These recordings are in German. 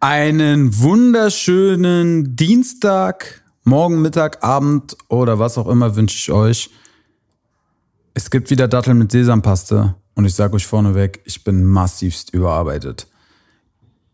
Einen wunderschönen Dienstag, morgen, Mittag, Abend oder was auch immer wünsche ich euch. Es gibt wieder Datteln mit Sesampaste und ich sage euch vorneweg, ich bin massivst überarbeitet.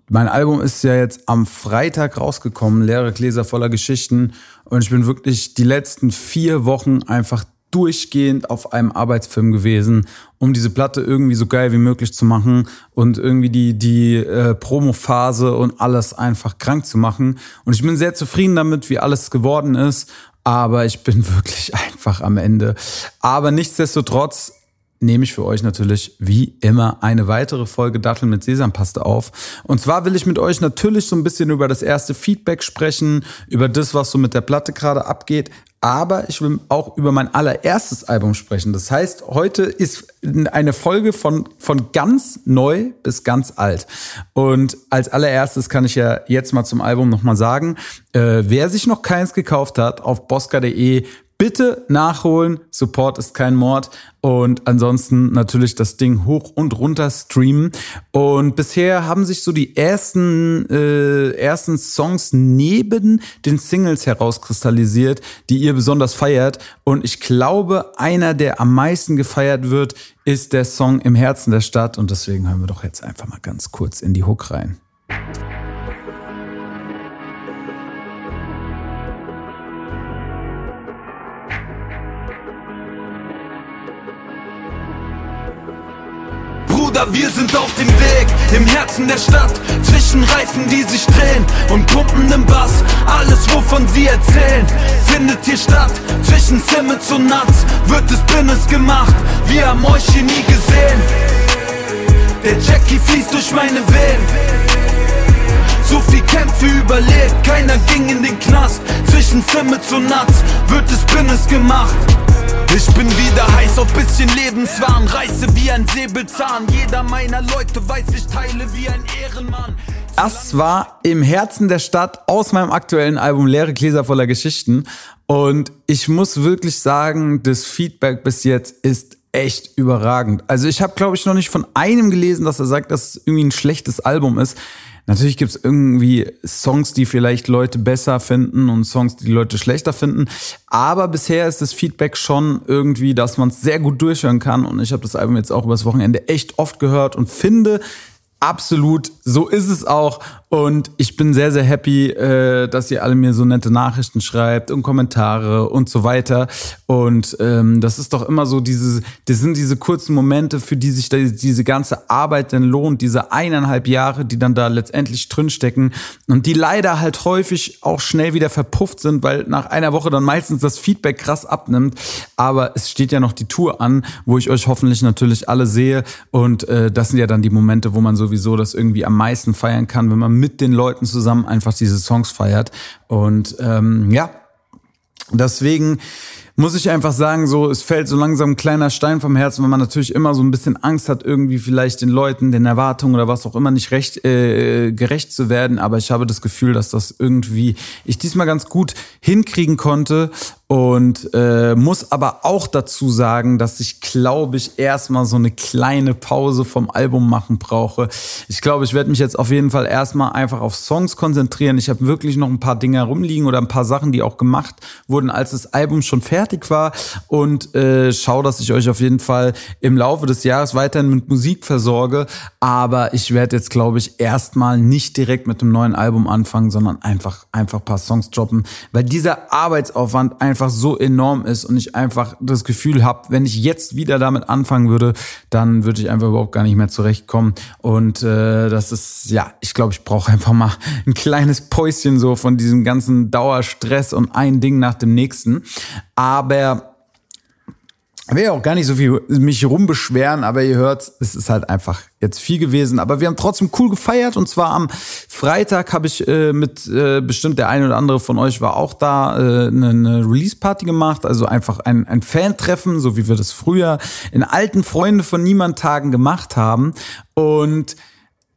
Mein Album ist ja jetzt am Freitag rausgekommen, leere Gläser voller Geschichten und ich bin wirklich die letzten vier Wochen einfach durchgehend auf einem Arbeitsfilm gewesen, um diese Platte irgendwie so geil wie möglich zu machen und irgendwie die, die äh, Promo-Phase und alles einfach krank zu machen. Und ich bin sehr zufrieden damit, wie alles geworden ist. Aber ich bin wirklich einfach am Ende. Aber nichtsdestotrotz nehme ich für euch natürlich wie immer eine weitere Folge Datteln mit Sesampaste auf. Und zwar will ich mit euch natürlich so ein bisschen über das erste Feedback sprechen, über das, was so mit der Platte gerade abgeht, aber ich will auch über mein allererstes Album sprechen. Das heißt, heute ist eine Folge von, von ganz neu bis ganz alt. Und als allererstes kann ich ja jetzt mal zum Album nochmal sagen, äh, wer sich noch keins gekauft hat, auf bosca.de Bitte nachholen. Support ist kein Mord. Und ansonsten natürlich das Ding hoch und runter streamen. Und bisher haben sich so die ersten, äh, ersten Songs neben den Singles herauskristallisiert, die ihr besonders feiert. Und ich glaube, einer, der am meisten gefeiert wird, ist der Song Im Herzen der Stadt. Und deswegen hören wir doch jetzt einfach mal ganz kurz in die Hook rein. Bruder, wir sind auf dem Weg im Herzen der Stadt. Zwischen Reifen, die sich drehen und Pumpen im Bass. Alles, wovon sie erzählen, findet hier statt. Zwischen Simmons und Nuts wird es Business gemacht. Wir haben euch hier nie gesehen. Der Jackie fließt durch meine Venen. So viel Kämpfe überlebt, keiner ging in. Zwischen Simmons und Nuts wird es Business gemacht. Ich bin wieder heiß auf bisschen Lebenswahn, reiße wie ein Säbelzahn. Jeder meiner Leute weiß, ich teile wie ein Ehrenmann. Das war im Herzen der Stadt aus meinem aktuellen Album Leere Gläser voller Geschichten. Und ich muss wirklich sagen, das Feedback bis jetzt ist echt überragend. Also ich habe, glaube ich, noch nicht von einem gelesen, dass er sagt, dass es irgendwie ein schlechtes Album ist. Natürlich gibt's irgendwie Songs, die vielleicht Leute besser finden und Songs, die, die Leute schlechter finden. Aber bisher ist das Feedback schon irgendwie, dass man es sehr gut durchhören kann. Und ich habe das Album jetzt auch übers Wochenende echt oft gehört und finde, Absolut, so ist es auch. Und ich bin sehr, sehr happy, äh, dass ihr alle mir so nette Nachrichten schreibt und Kommentare und so weiter. Und ähm, das ist doch immer so diese, das sind diese kurzen Momente, für die sich diese ganze Arbeit dann lohnt, diese eineinhalb Jahre, die dann da letztendlich drinstecken und die leider halt häufig auch schnell wieder verpufft sind, weil nach einer Woche dann meistens das Feedback krass abnimmt. Aber es steht ja noch die Tour an, wo ich euch hoffentlich natürlich alle sehe. Und äh, das sind ja dann die Momente, wo man so sowieso das irgendwie am meisten feiern kann, wenn man mit den Leuten zusammen einfach diese Songs feiert. Und ähm, ja, deswegen muss ich einfach sagen, so, es fällt so langsam ein kleiner Stein vom Herzen, weil man natürlich immer so ein bisschen Angst hat, irgendwie vielleicht den Leuten, den Erwartungen oder was auch immer nicht recht, äh, gerecht zu werden. Aber ich habe das Gefühl, dass das irgendwie ich diesmal ganz gut hinkriegen konnte und äh, muss aber auch dazu sagen, dass ich glaube ich erstmal so eine kleine Pause vom Album machen brauche. Ich glaube, ich werde mich jetzt auf jeden Fall erstmal einfach auf Songs konzentrieren. Ich habe wirklich noch ein paar Dinge rumliegen oder ein paar Sachen, die auch gemacht wurden, als das Album schon fertig war und äh, schau, dass ich euch auf jeden Fall im Laufe des Jahres weiterhin mit Musik versorge. Aber ich werde jetzt glaube ich erstmal nicht direkt mit einem neuen Album anfangen, sondern einfach einfach ein paar Songs droppen, weil dieser Arbeitsaufwand einfach einfach so enorm ist und ich einfach das Gefühl habe, wenn ich jetzt wieder damit anfangen würde, dann würde ich einfach überhaupt gar nicht mehr zurechtkommen. Und äh, das ist, ja, ich glaube, ich brauche einfach mal ein kleines Päuschen so von diesem ganzen Dauerstress und ein Ding nach dem nächsten. Aber ich will auch gar nicht so viel mich rumbeschweren, aber ihr hört, es ist halt einfach jetzt viel gewesen. Aber wir haben trotzdem cool gefeiert und zwar am Freitag habe ich äh, mit äh, bestimmt der eine oder andere von euch war auch da äh, eine, eine Release-Party gemacht, also einfach ein, ein Fan-Treffen, so wie wir das früher in alten Freunde von Niemand Tagen gemacht haben. Und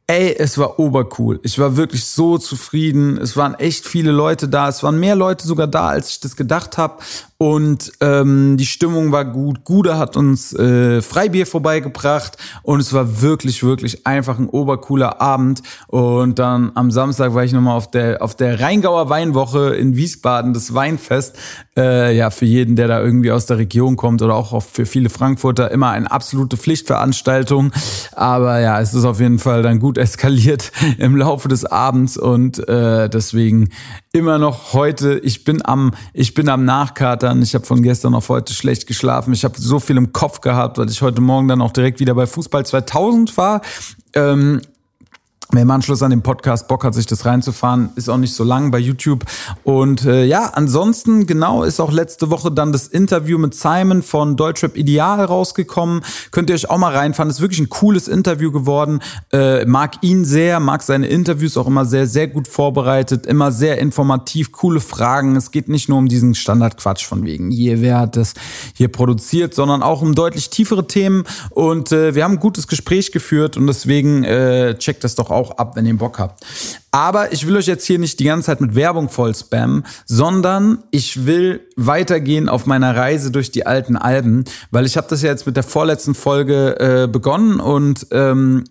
Ey, es war obercool. Ich war wirklich so zufrieden. Es waren echt viele Leute da. Es waren mehr Leute sogar da, als ich das gedacht habe. Und ähm, die Stimmung war gut. Gude hat uns äh, Freibier vorbeigebracht. Und es war wirklich, wirklich einfach ein obercooler Abend. Und dann am Samstag war ich nochmal auf der, auf der Rheingauer Weinwoche in Wiesbaden, das Weinfest. Äh, ja, für jeden, der da irgendwie aus der Region kommt oder auch für viele Frankfurter immer eine absolute Pflichtveranstaltung. Aber ja, es ist auf jeden Fall dann gut eskaliert im Laufe des Abends und äh, deswegen immer noch heute, ich bin am, ich bin am Nachkatern. Ich habe von gestern auf heute schlecht geschlafen. Ich habe so viel im Kopf gehabt, weil ich heute Morgen dann auch direkt wieder bei Fußball 2000 war. Ähm, Wer im Anschluss an den Podcast Bock hat, sich das reinzufahren, ist auch nicht so lang bei YouTube. Und äh, ja, ansonsten, genau, ist auch letzte Woche dann das Interview mit Simon von Deutschrap Ideal rausgekommen. Könnt ihr euch auch mal reinfahren. Ist wirklich ein cooles Interview geworden. Äh, mag ihn sehr, mag seine Interviews auch immer sehr, sehr gut vorbereitet, immer sehr informativ, coole Fragen. Es geht nicht nur um diesen Standardquatsch von wegen, hier, wer hat das hier produziert, sondern auch um deutlich tiefere Themen. Und äh, wir haben ein gutes Gespräch geführt und deswegen äh, checkt das doch auch auch ab, wenn ihr Bock habt. Aber ich will euch jetzt hier nicht die ganze Zeit mit Werbung voll spammen, sondern ich will weitergehen auf meiner Reise durch die alten Alben, weil ich habe das ja jetzt mit der vorletzten Folge äh, begonnen und ähm,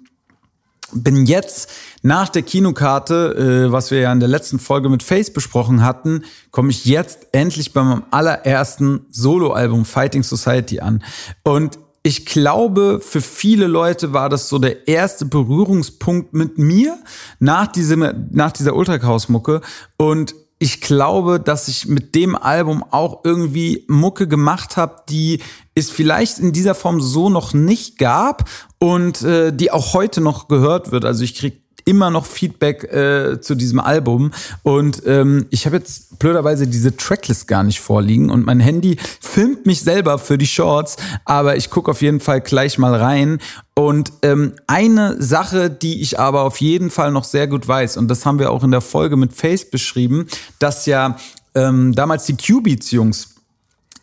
bin jetzt nach der Kinokarte, äh, was wir ja in der letzten Folge mit Face besprochen hatten, komme ich jetzt endlich bei meinem allerersten Soloalbum Fighting Society an. Und ich glaube, für viele Leute war das so der erste Berührungspunkt mit mir nach, diesem, nach dieser Ultrachaos-Mucke. Und ich glaube, dass ich mit dem Album auch irgendwie Mucke gemacht habe, die es vielleicht in dieser Form so noch nicht gab und äh, die auch heute noch gehört wird. Also ich krieg immer noch Feedback äh, zu diesem Album. Und ähm, ich habe jetzt blöderweise diese Tracklist gar nicht vorliegen und mein Handy filmt mich selber für die Shorts, aber ich gucke auf jeden Fall gleich mal rein. Und ähm, eine Sache, die ich aber auf jeden Fall noch sehr gut weiß, und das haben wir auch in der Folge mit Face beschrieben, dass ja ähm, damals die Q-Beats-Jungs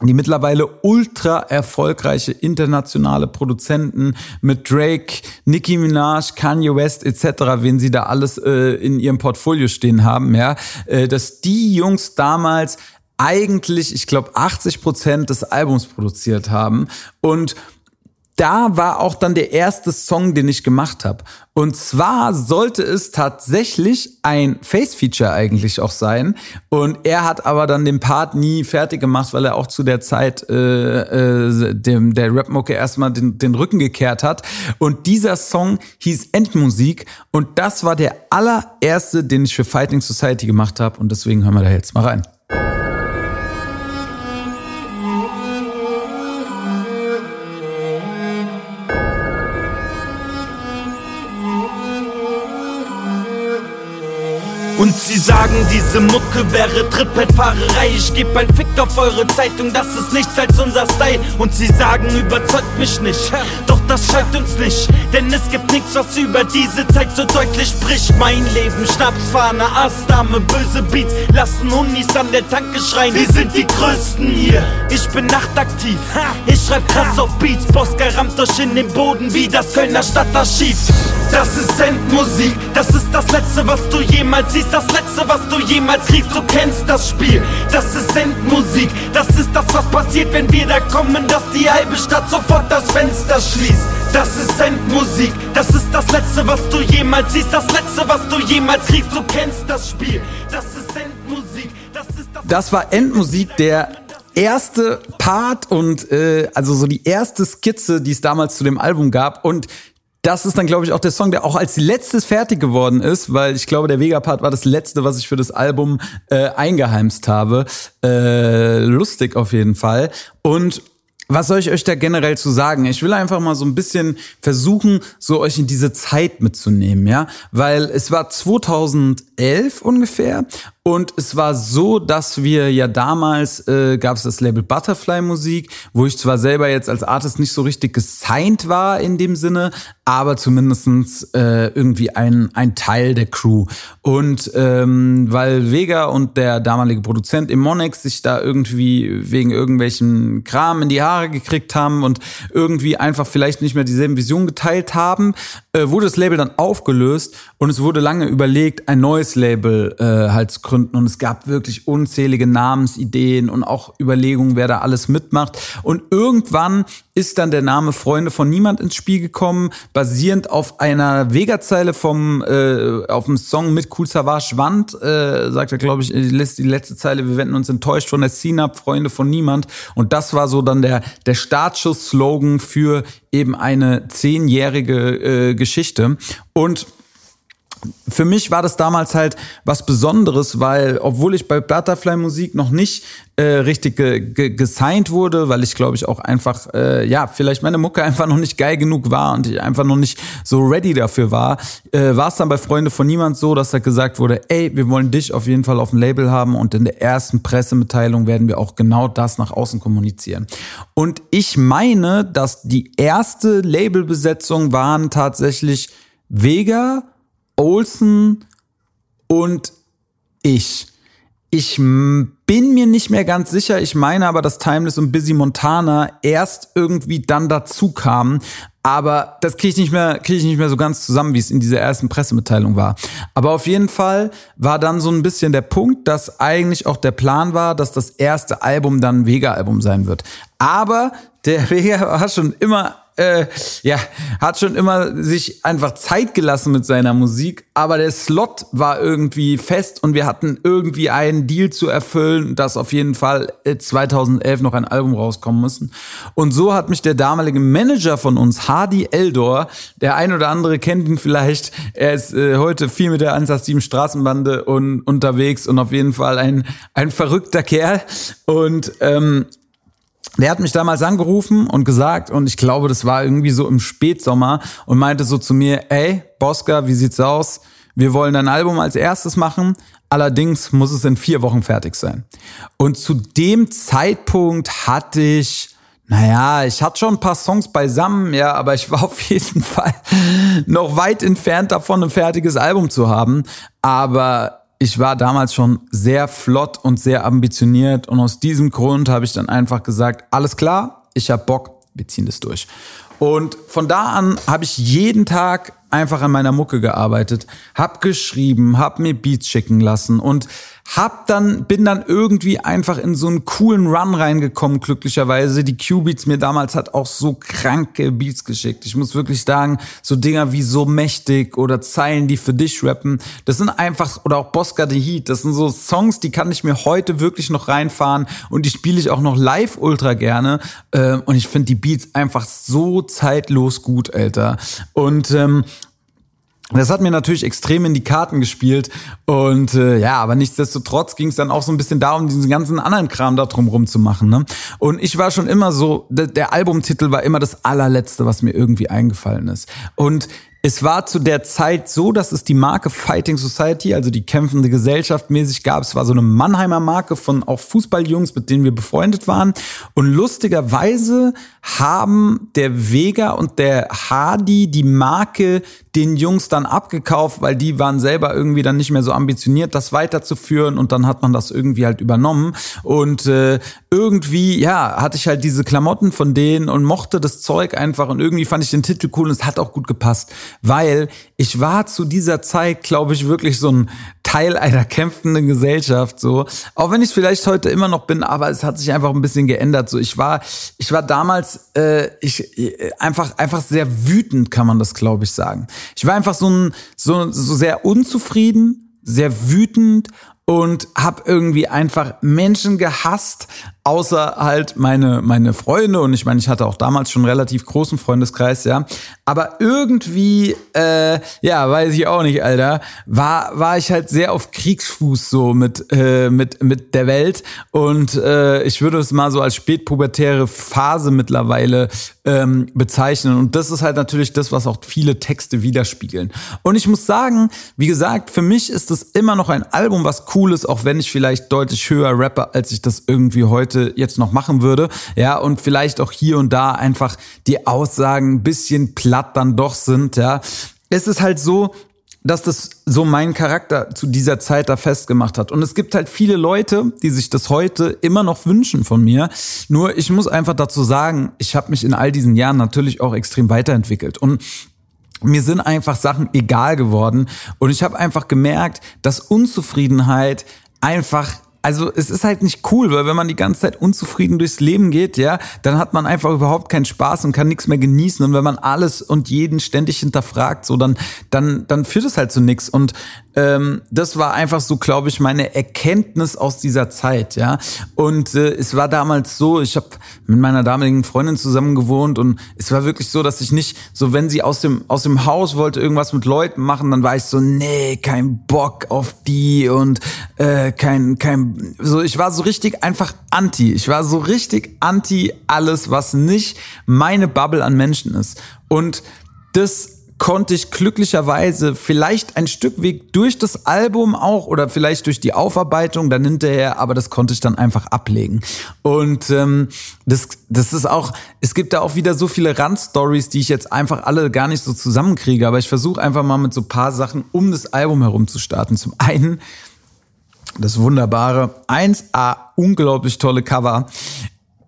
die mittlerweile ultra erfolgreiche internationale Produzenten mit Drake, Nicki Minaj, Kanye West etc., wen sie da alles äh, in ihrem Portfolio stehen haben, ja, äh, dass die Jungs damals eigentlich, ich glaube, 80 Prozent des Albums produziert haben und da war auch dann der erste Song, den ich gemacht habe. Und zwar sollte es tatsächlich ein Face-Feature eigentlich auch sein. Und er hat aber dann den Part nie fertig gemacht, weil er auch zu der Zeit äh, äh, dem der Rap-Mucke erstmal den, den Rücken gekehrt hat. Und dieser Song hieß Endmusik. Und das war der allererste, den ich für Fighting Society gemacht habe. Und deswegen hören wir da jetzt mal rein. Und sie sagen, diese Mucke wäre Trittbrettfahrerei. Ich geb ein Fick auf eure Zeitung, das ist nichts als unser Style. Und sie sagen, überzeugt mich nicht. Doch das scheint uns nicht, denn es gibt nichts, was über diese Zeit so deutlich spricht. Mein Leben, Schnapsfahne, Astdame, böse Beats, lassen Unis an der Tanke schreien. Wir sind die Größten hier. Ich bin nachtaktiv, ich schreib krass auf Beats. Bosca rammt euch in den Boden wie das Kölner Stadtarchiv. Das ist Endmusik, das ist das Letzte, was du jemals siehst das Letzte, was du jemals kriegst. Du kennst das Spiel, das ist Endmusik. Das ist das, was passiert, wenn wir da kommen, dass die halbe Stadt sofort das Fenster schließt. Das ist Endmusik, das ist das Letzte, was du jemals siehst. Das Letzte, was du jemals kriegst. Du kennst das Spiel, das ist Endmusik. Das, ist das, das war Endmusik, der erste Part und äh, also so die erste Skizze, die es damals zu dem Album gab. Und das ist dann, glaube ich, auch der Song, der auch als letztes fertig geworden ist, weil ich glaube, der Vega-Part war das letzte, was ich für das Album äh, eingeheimst habe. Äh, lustig auf jeden Fall. Und was soll ich euch da generell zu sagen? Ich will einfach mal so ein bisschen versuchen, so euch in diese Zeit mitzunehmen, ja, weil es war 2011 ungefähr und es war so, dass wir ja damals äh, gab es das Label Butterfly Musik, wo ich zwar selber jetzt als Artist nicht so richtig gesigned war in dem Sinne, aber zumindestens äh, irgendwie ein, ein Teil der Crew. Und ähm, weil Vega und der damalige Produzent Immonix sich da irgendwie wegen irgendwelchen Kram in die Haare gekriegt haben und irgendwie einfach vielleicht nicht mehr dieselben Visionen geteilt haben, äh, wurde das Label dann aufgelöst und es wurde lange überlegt, ein neues Label äh, halt zu gründen. Und es gab wirklich unzählige Namensideen und auch Überlegungen, wer da alles mitmacht. Und irgendwann ist dann der Name Freunde von Niemand ins Spiel gekommen, basierend auf einer Vega-Zeile vom äh, auf dem Song mit Cool Savage Wand, äh, sagt er, glaube ich, die letzte, die letzte Zeile, wir wenden uns enttäuscht von der Scene ab, Freunde von Niemand. Und das war so dann der, der Startschuss-Slogan für eben eine zehnjährige äh, Geschichte. Und für mich war das damals halt was Besonderes, weil obwohl ich bei Butterfly Musik noch nicht äh, richtig ge ge gesigned wurde, weil ich glaube ich auch einfach, äh, ja, vielleicht meine Mucke einfach noch nicht geil genug war und ich einfach noch nicht so ready dafür war, äh, war es dann bei Freunde von Niemand so, dass da gesagt wurde, ey, wir wollen dich auf jeden Fall auf dem Label haben und in der ersten Pressemitteilung werden wir auch genau das nach außen kommunizieren. Und ich meine, dass die erste Labelbesetzung waren tatsächlich Vega, Olsen und ich. Ich bin mir nicht mehr ganz sicher. Ich meine aber, dass Timeless und Busy Montana erst irgendwie dann dazu kamen. Aber das kriege ich nicht mehr, kriege ich nicht mehr so ganz zusammen, wie es in dieser ersten Pressemitteilung war. Aber auf jeden Fall war dann so ein bisschen der Punkt, dass eigentlich auch der Plan war, dass das erste Album dann ein Vega-Album sein wird. Aber der Vega war schon immer äh, ja, hat schon immer sich einfach Zeit gelassen mit seiner Musik, aber der Slot war irgendwie fest und wir hatten irgendwie einen Deal zu erfüllen, dass auf jeden Fall 2011 äh, noch ein Album rauskommen müssen. Und so hat mich der damalige Manager von uns, Hardy Eldor, der ein oder andere kennt ihn vielleicht, er ist äh, heute viel mit der 187 Straßenbande und unterwegs und auf jeden Fall ein, ein verrückter Kerl und ähm, der hat mich damals angerufen und gesagt, und ich glaube, das war irgendwie so im Spätsommer, und meinte so zu mir, ey, Bosca, wie sieht's aus? Wir wollen ein Album als erstes machen, allerdings muss es in vier Wochen fertig sein. Und zu dem Zeitpunkt hatte ich, naja, ich hatte schon ein paar Songs beisammen, ja, aber ich war auf jeden Fall noch weit entfernt davon, ein fertiges Album zu haben. Aber ich war damals schon sehr flott und sehr ambitioniert und aus diesem Grund habe ich dann einfach gesagt, alles klar, ich habe Bock, wir ziehen das durch. Und von da an habe ich jeden Tag einfach an meiner Mucke gearbeitet, hab geschrieben, hab mir Beats schicken lassen und hab dann, bin dann irgendwie einfach in so einen coolen Run reingekommen, glücklicherweise. Die Q-Beats mir damals hat auch so kranke Beats geschickt. Ich muss wirklich sagen, so Dinger wie so mächtig oder Zeilen, die für dich rappen, das sind einfach, oder auch Bosca the Heat, das sind so Songs, die kann ich mir heute wirklich noch reinfahren und die spiele ich auch noch live ultra gerne. Ähm, und ich finde die Beats einfach so zeitlos gut, Alter. Und ähm, das hat mir natürlich extrem in die Karten gespielt. Und äh, ja, aber nichtsdestotrotz ging es dann auch so ein bisschen darum, diesen ganzen anderen Kram da drumrum zu machen. Ne? Und ich war schon immer so, der, der Albumtitel war immer das allerletzte, was mir irgendwie eingefallen ist. Und es war zu der Zeit so, dass es die Marke Fighting Society, also die kämpfende Gesellschaft mäßig gab. Es war so eine Mannheimer Marke von auch Fußballjungs, mit denen wir befreundet waren. Und lustigerweise haben der Vega und der Hardy die Marke den Jungs dann abgekauft, weil die waren selber irgendwie dann nicht mehr so ambitioniert, das weiterzuführen und dann hat man das irgendwie halt übernommen und äh, irgendwie, ja, hatte ich halt diese Klamotten von denen und mochte das Zeug einfach und irgendwie fand ich den Titel cool und es hat auch gut gepasst weil ich war zu dieser Zeit, glaube ich, wirklich so ein Teil einer kämpfenden Gesellschaft, so. Auch wenn ich vielleicht heute immer noch bin, aber es hat sich einfach ein bisschen geändert, so. Ich war, ich war damals, äh, ich, äh, einfach, einfach sehr wütend, kann man das, glaube ich, sagen. Ich war einfach so ein, so, so sehr unzufrieden, sehr wütend und habe irgendwie einfach Menschen gehasst, außer halt meine meine Freunde. Und ich meine, ich hatte auch damals schon relativ großen Freundeskreis, ja, aber irgendwie äh, ja, weiß ich auch nicht, Alter, war war ich halt sehr auf Kriegsfuß so mit äh, mit mit der Welt. Und äh, ich würde es mal so als spätpubertäre Phase mittlerweile ähm, bezeichnen. Und das ist halt natürlich das, was auch viele Texte widerspiegeln. Und ich muss sagen, wie gesagt, für mich ist es immer noch ein Album, was cool ist, auch wenn ich vielleicht deutlich höher rappe, als ich das irgendwie heute jetzt noch machen würde. Ja, und vielleicht auch hier und da einfach die Aussagen ein bisschen platt dann doch sind, ja. Es ist halt so, dass das so meinen Charakter zu dieser Zeit da festgemacht hat. Und es gibt halt viele Leute, die sich das heute immer noch wünschen von mir. Nur ich muss einfach dazu sagen, ich habe mich in all diesen Jahren natürlich auch extrem weiterentwickelt. Und mir sind einfach Sachen egal geworden und ich habe einfach gemerkt, dass Unzufriedenheit einfach also es ist halt nicht cool, weil wenn man die ganze Zeit unzufrieden durchs Leben geht, ja, dann hat man einfach überhaupt keinen Spaß und kann nichts mehr genießen. Und wenn man alles und jeden ständig hinterfragt, so dann, dann, dann führt es halt zu nichts. Und ähm, das war einfach so, glaube ich, meine Erkenntnis aus dieser Zeit, ja. Und äh, es war damals so, ich habe mit meiner damaligen Freundin zusammen gewohnt und es war wirklich so, dass ich nicht, so wenn sie aus dem aus dem Haus wollte irgendwas mit Leuten machen, dann war ich so, nee, kein Bock auf die und äh, kein kein, so ich war so richtig einfach anti. Ich war so richtig anti alles, was nicht meine Bubble an Menschen ist. Und das konnte ich glücklicherweise vielleicht ein Stück Weg durch das Album auch oder vielleicht durch die Aufarbeitung dann hinterher, aber das konnte ich dann einfach ablegen. Und ähm, das, das ist auch, es gibt da auch wieder so viele Randstories, die ich jetzt einfach alle gar nicht so zusammenkriege, aber ich versuche einfach mal mit so paar Sachen um das Album herum zu starten. Zum einen das wunderbare 1A unglaublich tolle Cover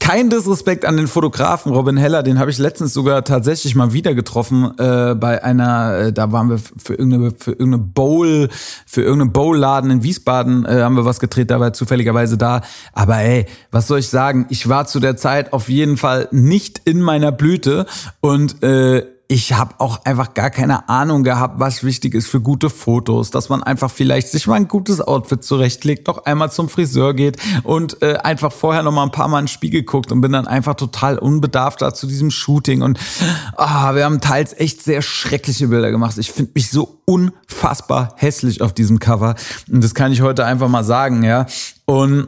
kein Disrespekt an den Fotografen Robin Heller, den habe ich letztens sogar tatsächlich mal wieder getroffen äh, bei einer, äh, da waren wir für irgendeine, für irgendeine Bowl, für irgendeinen Bowlladen in Wiesbaden äh, haben wir was gedreht, da war zufälligerweise da. Aber ey, was soll ich sagen? Ich war zu der Zeit auf jeden Fall nicht in meiner Blüte und äh, ich habe auch einfach gar keine Ahnung gehabt, was wichtig ist für gute Fotos, dass man einfach vielleicht sich mal ein gutes Outfit zurechtlegt, noch einmal zum Friseur geht und äh, einfach vorher noch mal ein paar Mal in den Spiegel guckt und bin dann einfach total unbedarft da zu diesem Shooting und ah, wir haben teils echt sehr schreckliche Bilder gemacht. Ich finde mich so unfassbar hässlich auf diesem Cover und das kann ich heute einfach mal sagen, ja. Und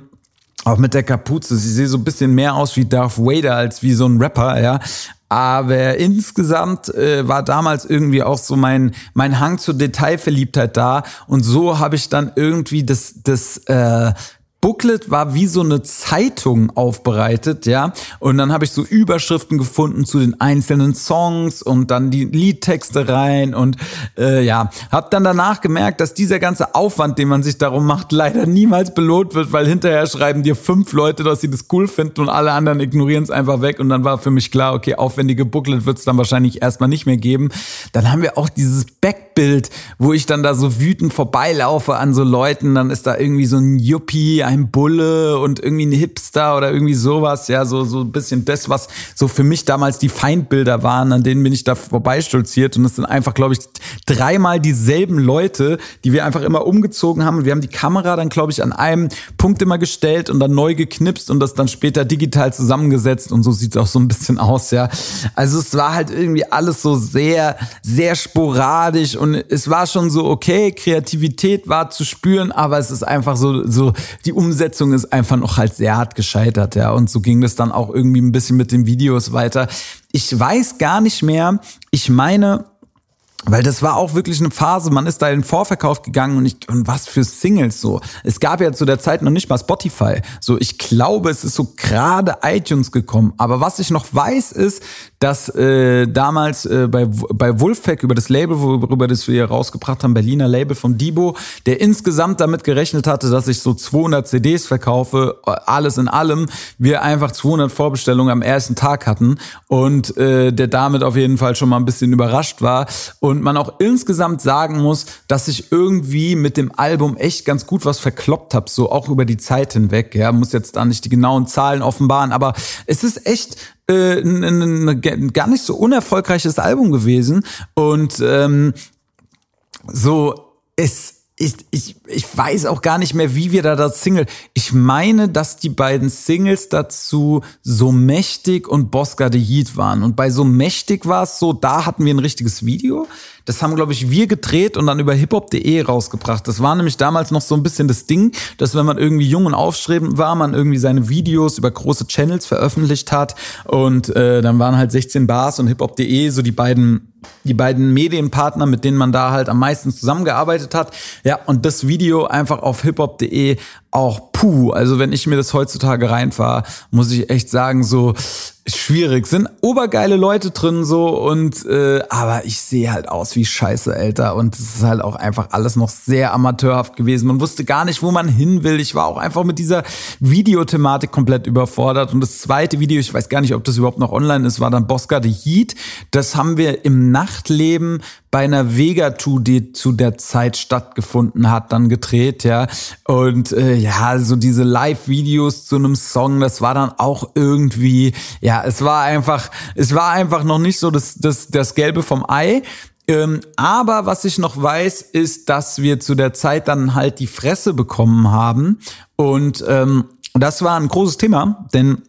auch mit der Kapuze. Sie sieht so ein bisschen mehr aus wie Darth Vader als wie so ein Rapper, ja. Aber insgesamt äh, war damals irgendwie auch so mein, mein Hang zur Detailverliebtheit da. Und so habe ich dann irgendwie das, das äh, Booklet war wie so eine Zeitung aufbereitet, ja. Und dann habe ich so Überschriften gefunden zu den einzelnen Songs und dann die Liedtexte rein und äh, ja, habe dann danach gemerkt, dass dieser ganze Aufwand, den man sich darum macht, leider niemals belohnt wird, weil hinterher schreiben dir fünf Leute, dass sie das cool finden und alle anderen ignorieren es einfach weg. Und dann war für mich klar, okay, aufwendige Booklet wird es dann wahrscheinlich erstmal nicht mehr geben. Dann haben wir auch dieses Backbild, wo ich dann da so wütend vorbeilaufe an so Leuten, dann ist da irgendwie so ein Yuppie ein Bulle und irgendwie ein Hipster oder irgendwie sowas. Ja, so, so ein bisschen das, was so für mich damals die Feindbilder waren, an denen bin ich da vorbeistolziert. Und es sind einfach, glaube ich, dreimal dieselben Leute, die wir einfach immer umgezogen haben. Und wir haben die Kamera dann, glaube ich, an einem Punkt immer gestellt und dann neu geknipst und das dann später digital zusammengesetzt. Und so sieht es auch so ein bisschen aus, ja. Also es war halt irgendwie alles so sehr, sehr sporadisch und es war schon so, okay, Kreativität war zu spüren, aber es ist einfach so, so die Umsetzung ist einfach noch halt sehr hart gescheitert, ja. Und so ging das dann auch irgendwie ein bisschen mit den Videos weiter. Ich weiß gar nicht mehr. Ich meine, weil das war auch wirklich eine Phase, man ist da in den Vorverkauf gegangen und, ich, und was für Singles so. Es gab ja zu der Zeit noch nicht mal Spotify. So, ich glaube, es ist so gerade iTunes gekommen. Aber was ich noch weiß, ist, dass äh, damals äh, bei, bei Wolfpack über das Label, worüber das wir rausgebracht haben, Berliner Label von Dibo, der insgesamt damit gerechnet hatte, dass ich so 200 CDs verkaufe, alles in allem, wir einfach 200 Vorbestellungen am ersten Tag hatten und äh, der damit auf jeden Fall schon mal ein bisschen überrascht war und man auch insgesamt sagen muss, dass ich irgendwie mit dem Album echt ganz gut was verkloppt habe, so auch über die Zeit hinweg. Ja, muss jetzt da nicht die genauen Zahlen offenbaren, aber es ist echt äh, ein, ein, ein gar nicht so unerfolgreiches Album gewesen und ähm, so es ich, ich, ich weiß auch gar nicht mehr, wie wir da das Single. Ich meine, dass die beiden Singles dazu so mächtig und Bosca de Heat waren. Und bei so mächtig war es so, da hatten wir ein richtiges Video. Das haben, glaube ich, wir gedreht und dann über hiphop.de rausgebracht. Das war nämlich damals noch so ein bisschen das Ding, dass wenn man irgendwie jung und aufstrebend war, man irgendwie seine Videos über große Channels veröffentlicht hat. Und äh, dann waren halt 16 Bars und hiphop.de so die beiden die beiden Medienpartner, mit denen man da halt am meisten zusammengearbeitet hat. Ja, und das Video einfach auf hiphop.de auch puh. Also wenn ich mir das heutzutage reinfahre, muss ich echt sagen, so schwierig. Sind obergeile Leute drin so und äh, aber ich sehe halt aus wie Scheiße, älter und es ist halt auch einfach alles noch sehr amateurhaft gewesen. Man wusste gar nicht, wo man hin will. Ich war auch einfach mit dieser Videothematik komplett überfordert und das zweite Video, ich weiß gar nicht, ob das überhaupt noch online ist, war dann Bosca the Heat. Das haben wir im Nachtleben bei einer Vega-Tour, die zu der Zeit stattgefunden hat, dann gedreht, ja. Und äh, ja, so diese Live-Videos zu einem Song, das war dann auch irgendwie, ja, es war einfach, es war einfach noch nicht so das, das, das Gelbe vom Ei. Ähm, aber was ich noch weiß, ist, dass wir zu der Zeit dann halt die Fresse bekommen haben. Und ähm, das war ein großes Thema, denn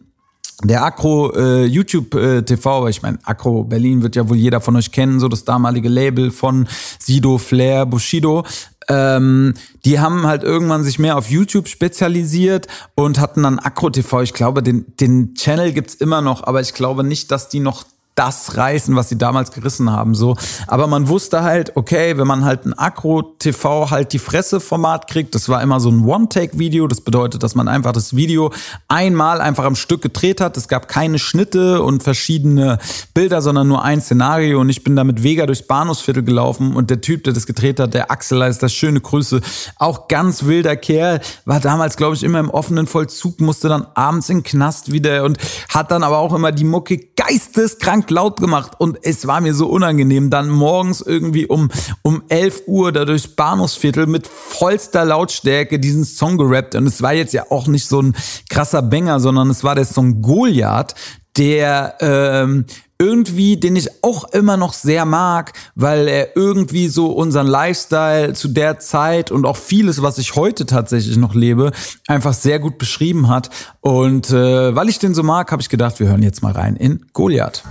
der Akro äh, YouTube äh, TV, ich meine, Akro Berlin wird ja wohl jeder von euch kennen, so das damalige Label von Sido, Flair, Bushido. Ähm, die haben halt irgendwann sich mehr auf YouTube spezialisiert und hatten dann Akro TV. Ich glaube, den, den Channel gibt's immer noch, aber ich glaube nicht, dass die noch das reißen, was sie damals gerissen haben, so. Aber man wusste halt, okay, wenn man halt ein Akro-TV halt die Fresse-Format kriegt, das war immer so ein One-Take-Video, das bedeutet, dass man einfach das Video einmal einfach am Stück gedreht hat. Es gab keine Schnitte und verschiedene Bilder, sondern nur ein Szenario und ich bin da mit Vega durchs Bahnhofsviertel gelaufen und der Typ, der das gedreht hat, der Axel, ist das schöne Grüße, auch ganz wilder Kerl, war damals, glaube ich, immer im offenen Vollzug, musste dann abends in den Knast wieder und hat dann aber auch immer die Mucke geisteskrank laut gemacht und es war mir so unangenehm, dann morgens irgendwie um, um 11 Uhr da durchs Bahnhofsviertel mit vollster Lautstärke diesen Song gerappt und es war jetzt ja auch nicht so ein krasser Banger, sondern es war der Song Goliath, der ähm, irgendwie, den ich auch immer noch sehr mag, weil er irgendwie so unseren Lifestyle zu der Zeit und auch vieles, was ich heute tatsächlich noch lebe, einfach sehr gut beschrieben hat. Und äh, weil ich den so mag, habe ich gedacht, wir hören jetzt mal rein in Goliath.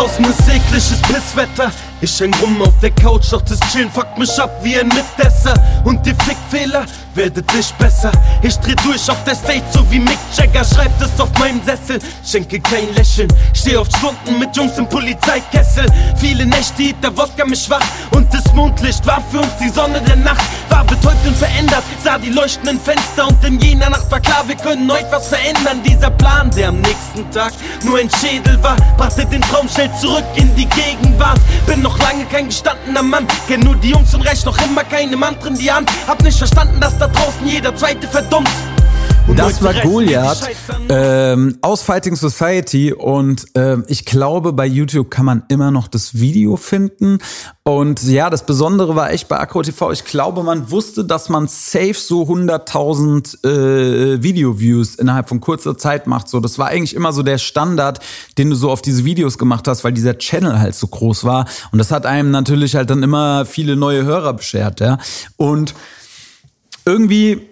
Draußen ist ekliges Pisswetter. Ich häng rum auf der Couch, doch das Chillen fuckt mich ab wie ein Mitesser. Und die Fickfehler werdet nicht besser. Ich dreh durch auf der Stage, so wie Mick Jagger. Schreibt es auf meinem Sessel, schenke kein Lächeln. Steh auf Stunden mit Jungs im Polizeikessel. Viele Nächte hielt der Wodka mich wach. Und das Mondlicht war für uns die Sonne der Nacht. War betäubt und verändert, sah die leuchtenden Fenster. Und in jener Nacht war klar, wir können heute was verändern. Dieser Plan, der am nächsten Tag nur ein Schädel war, brachte den Traum schnell zurück in die Gegenwart. Bin noch lange kein gestandener Mann. Kenn nur die Jungs und recht noch immer keine Mantren die Hand. Hab nicht verstanden, dass da draußen jeder zweite verdummt. Das war Goliath ähm, aus Fighting Society und ähm, ich glaube, bei YouTube kann man immer noch das Video finden. Und ja, das Besondere war echt bei Akro TV, ich glaube, man wusste, dass man safe so 100.000 äh, Video-Views innerhalb von kurzer Zeit macht. So, das war eigentlich immer so der Standard, den du so auf diese Videos gemacht hast, weil dieser Channel halt so groß war. Und das hat einem natürlich halt dann immer viele neue Hörer beschert, ja. Und irgendwie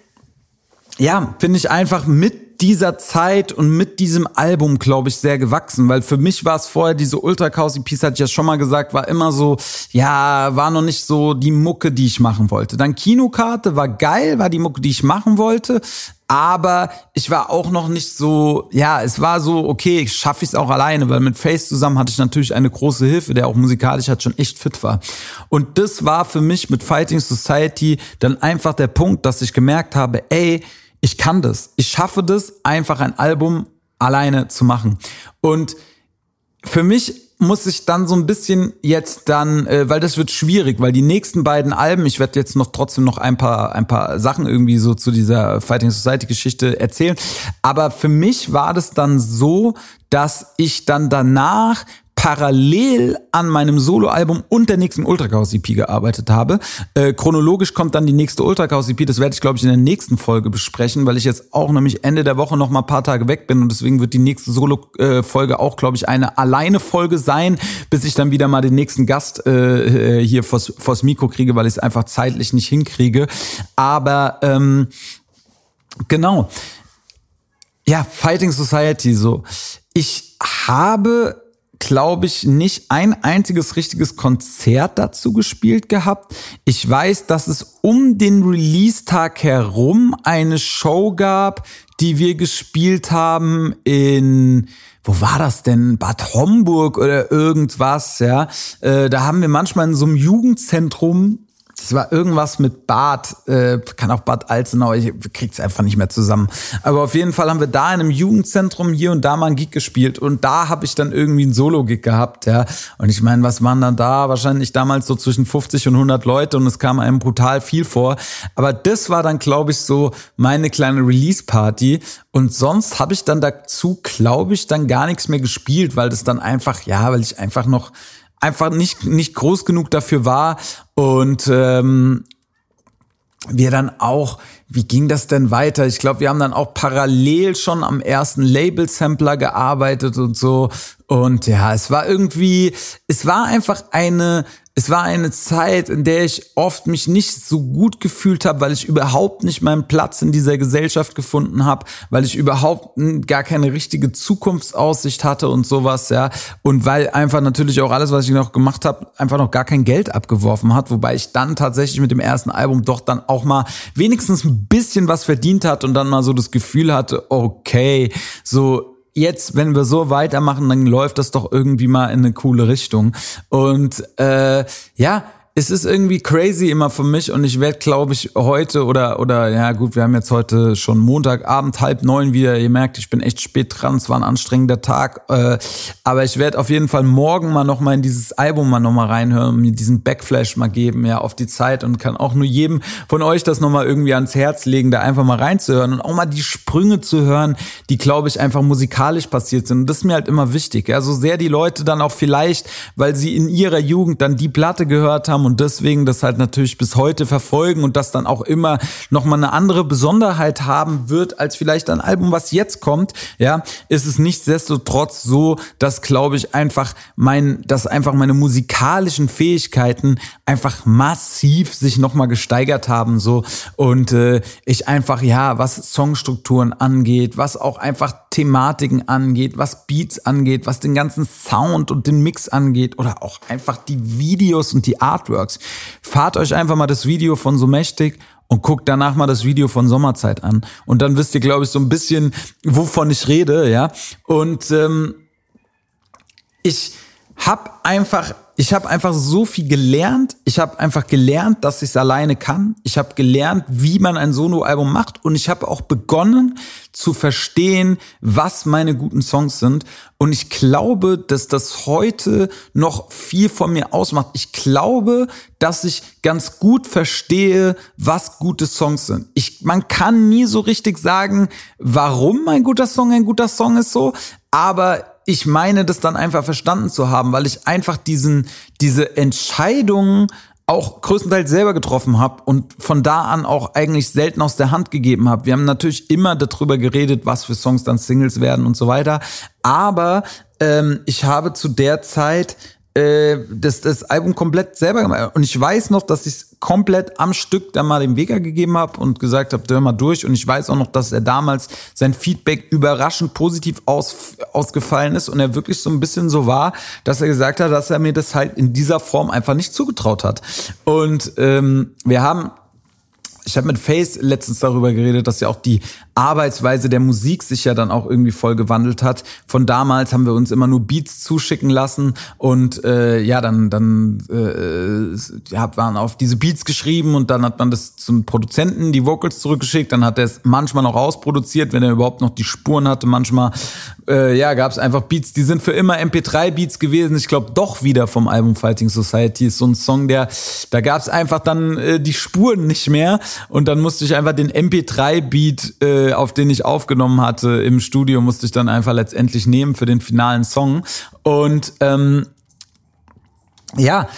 ja, finde ich einfach mit dieser Zeit und mit diesem Album, glaube ich, sehr gewachsen, weil für mich war es vorher, diese Ultra Cozy Piece, hatte ich ja schon mal gesagt, war immer so, ja, war noch nicht so die Mucke, die ich machen wollte. Dann Kinokarte war geil, war die Mucke, die ich machen wollte, aber ich war auch noch nicht so, ja, es war so, okay, schaffe ich es auch alleine, weil mit Face zusammen hatte ich natürlich eine große Hilfe, der auch musikalisch halt schon echt fit war. Und das war für mich mit Fighting Society dann einfach der Punkt, dass ich gemerkt habe, ey, ich kann das. Ich schaffe das, einfach ein Album alleine zu machen. Und für mich muss ich dann so ein bisschen jetzt dann, äh, weil das wird schwierig, weil die nächsten beiden Alben, ich werde jetzt noch trotzdem noch ein paar ein paar Sachen irgendwie so zu dieser Fighting Society Geschichte erzählen, aber für mich war das dann so, dass ich dann danach parallel an meinem Soloalbum und der nächsten Ultra Chaos EP gearbeitet habe. Äh, chronologisch kommt dann die nächste Ultra Chaos EP, das werde ich glaube ich in der nächsten Folge besprechen, weil ich jetzt auch nämlich Ende der Woche noch mal ein paar Tage weg bin und deswegen wird die nächste Solo äh, Folge auch glaube ich eine alleine Folge sein, bis ich dann wieder mal den nächsten Gast äh, hier vors, vors Mikro kriege, weil ich es einfach zeitlich nicht hinkriege. Aber ähm, genau. Ja, Fighting Society so. Ich habe glaube ich, nicht ein einziges richtiges Konzert dazu gespielt gehabt. Ich weiß, dass es um den Release-Tag herum eine Show gab, die wir gespielt haben in wo war das denn? Bad Homburg oder irgendwas, ja. Äh, da haben wir manchmal in so einem Jugendzentrum das war irgendwas mit Bad, äh, kann auch Bad Alzenau, ich krieg's einfach nicht mehr zusammen. Aber auf jeden Fall haben wir da in einem Jugendzentrum hier und da mal einen Gig gespielt und da habe ich dann irgendwie einen Solo-Gig gehabt, ja. Und ich meine, was waren dann da? Wahrscheinlich damals so zwischen 50 und 100 Leute und es kam einem brutal viel vor. Aber das war dann, glaube ich, so meine kleine Release-Party und sonst habe ich dann dazu, glaube ich, dann gar nichts mehr gespielt, weil das dann einfach, ja, weil ich einfach noch einfach nicht, nicht groß genug dafür war. Und ähm, wir dann auch, wie ging das denn weiter? Ich glaube, wir haben dann auch parallel schon am ersten Label-Sampler gearbeitet und so. Und ja, es war irgendwie, es war einfach eine es war eine Zeit, in der ich oft mich nicht so gut gefühlt habe, weil ich überhaupt nicht meinen Platz in dieser Gesellschaft gefunden habe, weil ich überhaupt gar keine richtige Zukunftsaussicht hatte und sowas, ja. Und weil einfach natürlich auch alles, was ich noch gemacht habe, einfach noch gar kein Geld abgeworfen hat, wobei ich dann tatsächlich mit dem ersten Album doch dann auch mal wenigstens ein bisschen was verdient hat und dann mal so das Gefühl hatte, okay, so jetzt, wenn wir so weitermachen, dann läuft das doch irgendwie mal in eine coole Richtung. Und äh, ja, es ist irgendwie crazy immer für mich und ich werde, glaube ich, heute oder, oder, ja gut, wir haben jetzt heute schon Montagabend, halb neun wieder. Ihr merkt, ich bin echt spät dran. Es war ein anstrengender Tag. Äh, aber ich werde auf jeden Fall morgen mal nochmal in dieses Album mal nochmal reinhören und mir diesen Backflash mal geben, ja, auf die Zeit und kann auch nur jedem von euch das nochmal irgendwie ans Herz legen, da einfach mal reinzuhören und auch mal die Sprünge zu hören, die, glaube ich, einfach musikalisch passiert sind. Und das ist mir halt immer wichtig. Ja, so sehr die Leute dann auch vielleicht, weil sie in ihrer Jugend dann die Platte gehört haben und deswegen das halt natürlich bis heute verfolgen und das dann auch immer nochmal eine andere Besonderheit haben wird als vielleicht ein Album, was jetzt kommt, ja, ist es nichtsdestotrotz so, dass glaube ich einfach mein, dass einfach meine musikalischen Fähigkeiten einfach massiv sich nochmal gesteigert haben, so. Und äh, ich einfach, ja, was Songstrukturen angeht, was auch einfach Thematiken angeht, was Beats angeht, was den ganzen Sound und den Mix angeht oder auch einfach die Videos und die Artworks Vlogs. Fahrt euch einfach mal das Video von So Mächtig und guckt danach mal das Video von Sommerzeit an. Und dann wisst ihr, glaube ich, so ein bisschen, wovon ich rede, ja. Und ähm, ich habe einfach ich habe einfach so viel gelernt. Ich habe einfach gelernt, dass ich es alleine kann. Ich habe gelernt, wie man ein Soloalbum macht und ich habe auch begonnen zu verstehen, was meine guten Songs sind. Und ich glaube, dass das heute noch viel von mir ausmacht. Ich glaube, dass ich ganz gut verstehe, was gute Songs sind. Ich, man kann nie so richtig sagen, warum ein guter Song ein guter Song ist so, aber ich meine, das dann einfach verstanden zu haben, weil ich einfach diesen, diese Entscheidungen auch größtenteils selber getroffen habe und von da an auch eigentlich selten aus der Hand gegeben habe. Wir haben natürlich immer darüber geredet, was für Songs dann Singles werden und so weiter. Aber ähm, ich habe zu der Zeit äh, das, das Album komplett selber gemacht. Und ich weiß noch, dass ich es komplett am Stück dann mal dem Vega gegeben habe und gesagt habe, hör mal durch. Und ich weiß auch noch, dass er damals sein Feedback überraschend positiv aus, ausgefallen ist und er wirklich so ein bisschen so war, dass er gesagt hat, dass er mir das halt in dieser Form einfach nicht zugetraut hat. Und ähm, wir haben ich habe mit Face letztens darüber geredet, dass ja auch die Arbeitsweise der Musik sich ja dann auch irgendwie voll gewandelt hat. Von damals haben wir uns immer nur Beats zuschicken lassen und äh, ja, dann dann äh, waren auf diese Beats geschrieben und dann hat man das zum Produzenten die Vocals zurückgeschickt. Dann hat er es manchmal noch rausproduziert, wenn er überhaupt noch die Spuren hatte. Manchmal äh, ja, gab es einfach Beats, die sind für immer MP3-Beats gewesen. Ich glaube doch wieder vom Album Fighting Society ist so ein Song, der da gab es einfach dann äh, die Spuren nicht mehr und dann musste ich einfach den MP3-Beat äh, auf den ich aufgenommen hatte im Studio, musste ich dann einfach letztendlich nehmen für den finalen Song. Und ähm, ja,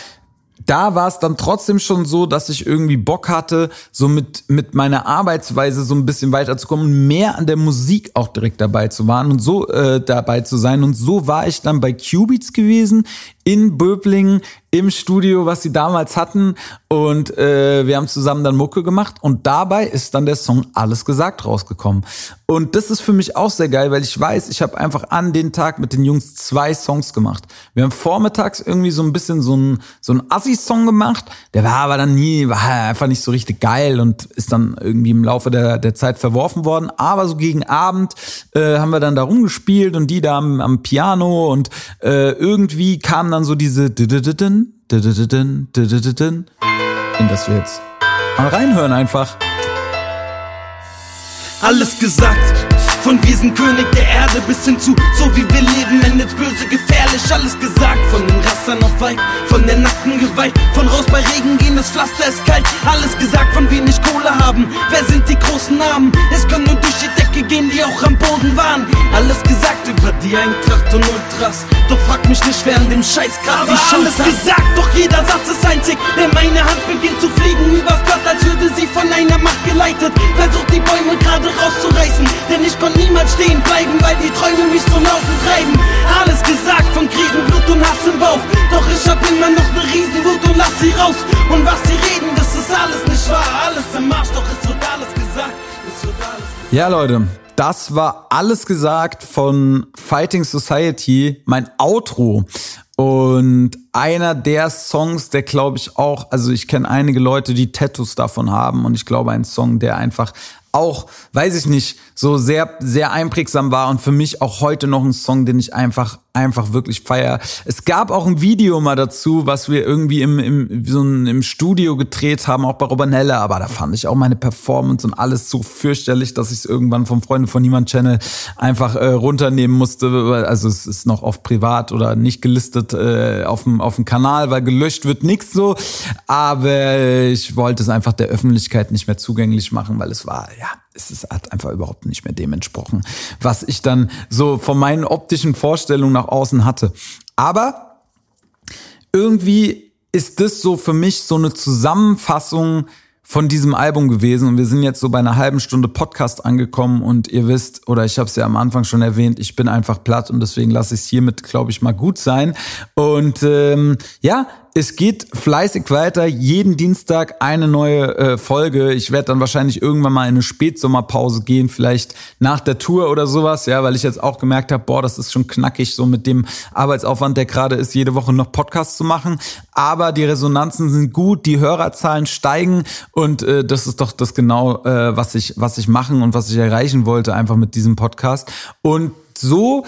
da war es dann trotzdem schon so, dass ich irgendwie Bock hatte, so mit, mit meiner Arbeitsweise so ein bisschen weiterzukommen, mehr an der Musik auch direkt dabei zu waren und so äh, dabei zu sein. Und so war ich dann bei Qubits gewesen in Böblingen im Studio, was sie damals hatten. Und äh, wir haben zusammen dann Mucke gemacht. Und dabei ist dann der Song Alles gesagt rausgekommen. Und das ist für mich auch sehr geil, weil ich weiß, ich habe einfach an den Tag mit den Jungs zwei Songs gemacht. Wir haben vormittags irgendwie so ein bisschen so ein so ein Assi-Song gemacht. Der war aber dann nie, war einfach nicht so richtig geil und ist dann irgendwie im Laufe der, der Zeit verworfen worden. Aber so gegen Abend äh, haben wir dann da rumgespielt und die da am, am Piano und äh, irgendwie kam dann so diese in das wir jetzt mal reinhören einfach. Alles gesagt von Wiesenkönig der Erde bis hin zu so wie wir leben, endet böse, gefährlich. Alles gesagt von den Rassern auf Weib, von der nackten Gewalt, von raus bei Regen gehen, das Pflaster ist kalt. Alles gesagt von wenig Kohle haben. Wer sind die großen Namen? Es können nur gehen, die auch am Boden waren. Alles gesagt über die Eintracht und Ultras. Doch frag mich nicht, wer an dem Scheiß grad Aber alles hat. gesagt, doch jeder Satz ist einzig. Denn meine Hand beginnt zu fliegen übers Blatt, als würde sie von einer Macht geleitet. Versucht die Bäume gerade rauszureißen, denn ich konnte niemals stehen bleiben, weil die Träume mich zum Laufen treiben. Alles gesagt von Krisen, Blut und Hass im Bauch. Doch ich hab immer noch ne Riesenwut und lass sie raus. Und was sie reden, das ist alles nicht wahr. Alles im Arsch, Ja, Leute. Das war alles gesagt von Fighting Society, mein Outro. Und einer der Songs, der glaube ich auch, also ich kenne einige Leute, die Tattoos davon haben und ich glaube ein Song, der einfach auch, weiß ich nicht, so sehr, sehr einprägsam war und für mich auch heute noch ein Song, den ich einfach, einfach wirklich feier. Es gab auch ein Video mal dazu, was wir irgendwie im, im, so ein, im Studio gedreht haben, auch bei Robanelle, aber da fand ich auch meine Performance und alles so fürchterlich, dass ich es irgendwann vom Freunde von Niemand Channel einfach äh, runternehmen musste. Also es ist noch auf privat oder nicht gelistet äh, auf dem auf dem Kanal, weil gelöscht wird nichts so. Aber ich wollte es einfach der Öffentlichkeit nicht mehr zugänglich machen, weil es war ja, es ist, hat einfach überhaupt nicht mehr dem entsprochen, was ich dann so von meinen optischen Vorstellungen nach außen hatte. Aber irgendwie ist das so für mich so eine Zusammenfassung von diesem Album gewesen und wir sind jetzt so bei einer halben Stunde Podcast angekommen und ihr wisst, oder ich habe es ja am Anfang schon erwähnt, ich bin einfach platt und deswegen lasse ich es hiermit, glaube ich, mal gut sein. Und ähm, ja, es geht fleißig weiter. Jeden Dienstag eine neue äh, Folge. Ich werde dann wahrscheinlich irgendwann mal in eine Spätsommerpause gehen, vielleicht nach der Tour oder sowas, ja, weil ich jetzt auch gemerkt habe, boah, das ist schon knackig, so mit dem Arbeitsaufwand, der gerade ist, jede Woche noch Podcasts zu machen. Aber die Resonanzen sind gut, die Hörerzahlen steigen und äh, das ist doch das genau, äh, was ich, was ich machen und was ich erreichen wollte, einfach mit diesem Podcast. Und so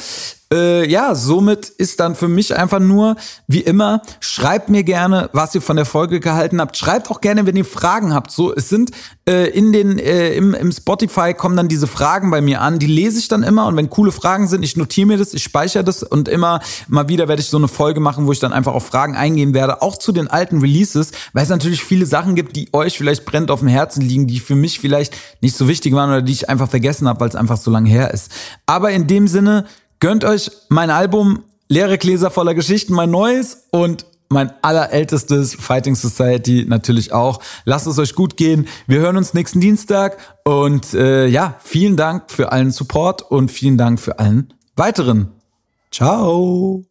äh, ja, somit ist dann für mich einfach nur, wie immer, schreibt mir gerne, was ihr von der Folge gehalten habt. Schreibt auch gerne, wenn ihr Fragen habt. So, es sind äh, in den, äh, im, im Spotify kommen dann diese Fragen bei mir an. Die lese ich dann immer und wenn coole Fragen sind, ich notiere mir das, ich speichere das und immer mal wieder werde ich so eine Folge machen, wo ich dann einfach auf Fragen eingehen werde, auch zu den alten Releases, weil es natürlich viele Sachen gibt, die euch vielleicht brennt auf dem Herzen liegen, die für mich vielleicht nicht so wichtig waren oder die ich einfach vergessen habe, weil es einfach so lange her ist. Aber in dem Sinne, Gönnt euch mein Album Leere Gläser voller Geschichten, mein neues und mein allerältestes Fighting Society natürlich auch. Lasst es euch gut gehen. Wir hören uns nächsten Dienstag und äh, ja, vielen Dank für allen Support und vielen Dank für allen weiteren. Ciao.